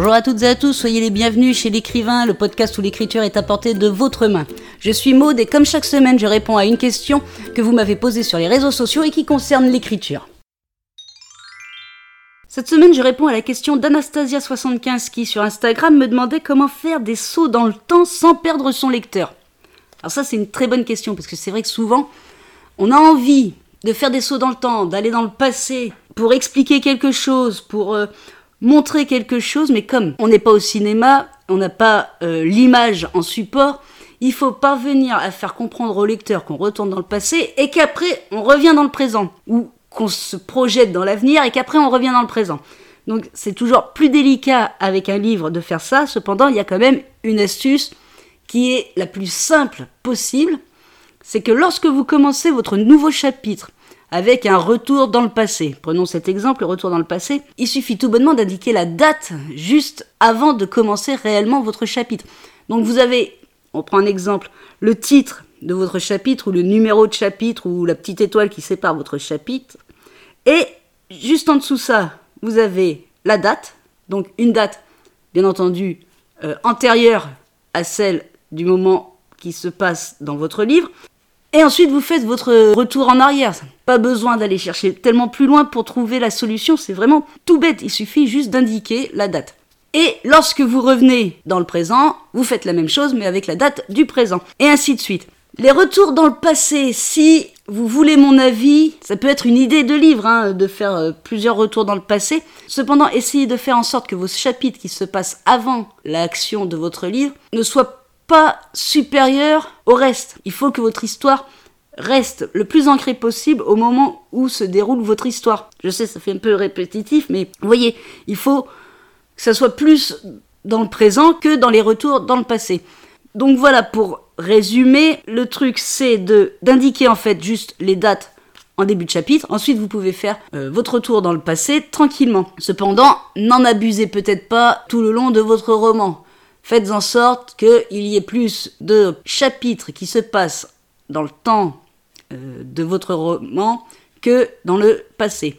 Bonjour à toutes et à tous, soyez les bienvenus chez l'écrivain, le podcast où l'écriture est apportée de votre main. Je suis Maude et comme chaque semaine, je réponds à une question que vous m'avez posée sur les réseaux sociaux et qui concerne l'écriture. Cette semaine, je réponds à la question d'Anastasia75 qui, sur Instagram, me demandait comment faire des sauts dans le temps sans perdre son lecteur. Alors ça, c'est une très bonne question parce que c'est vrai que souvent, on a envie de faire des sauts dans le temps, d'aller dans le passé pour expliquer quelque chose, pour euh, montrer quelque chose, mais comme on n'est pas au cinéma, on n'a pas euh, l'image en support, il faut parvenir à faire comprendre au lecteur qu'on retourne dans le passé et qu'après on revient dans le présent, ou qu'on se projette dans l'avenir et qu'après on revient dans le présent. Donc c'est toujours plus délicat avec un livre de faire ça, cependant il y a quand même une astuce qui est la plus simple possible, c'est que lorsque vous commencez votre nouveau chapitre avec un retour dans le passé. Prenons cet exemple, le retour dans le passé. Il suffit tout bonnement d'indiquer la date juste avant de commencer réellement votre chapitre. Donc vous avez, on prend un exemple, le titre de votre chapitre ou le numéro de chapitre ou la petite étoile qui sépare votre chapitre. Et juste en dessous ça, vous avez la date, donc une date bien entendu euh, antérieure à celle du moment qui se passe dans votre livre. Et ensuite, vous faites votre retour en arrière. Pas besoin d'aller chercher tellement plus loin pour trouver la solution, c'est vraiment tout bête, il suffit juste d'indiquer la date. Et lorsque vous revenez dans le présent, vous faites la même chose mais avec la date du présent. Et ainsi de suite. Les retours dans le passé, si vous voulez mon avis, ça peut être une idée de livre, hein, de faire euh, plusieurs retours dans le passé. Cependant, essayez de faire en sorte que vos chapitres qui se passent avant l'action de votre livre ne soient pas supérieurs au reste. Il faut que votre histoire reste le plus ancré possible au moment où se déroule votre histoire. Je sais, ça fait un peu répétitif, mais vous voyez, il faut que ça soit plus dans le présent que dans les retours dans le passé. Donc voilà, pour résumer, le truc c'est d'indiquer en fait juste les dates en début de chapitre. Ensuite, vous pouvez faire euh, votre retour dans le passé tranquillement. Cependant, n'en abusez peut-être pas tout le long de votre roman. Faites en sorte qu'il y ait plus de chapitres qui se passent dans le temps euh, de votre roman que dans le passé.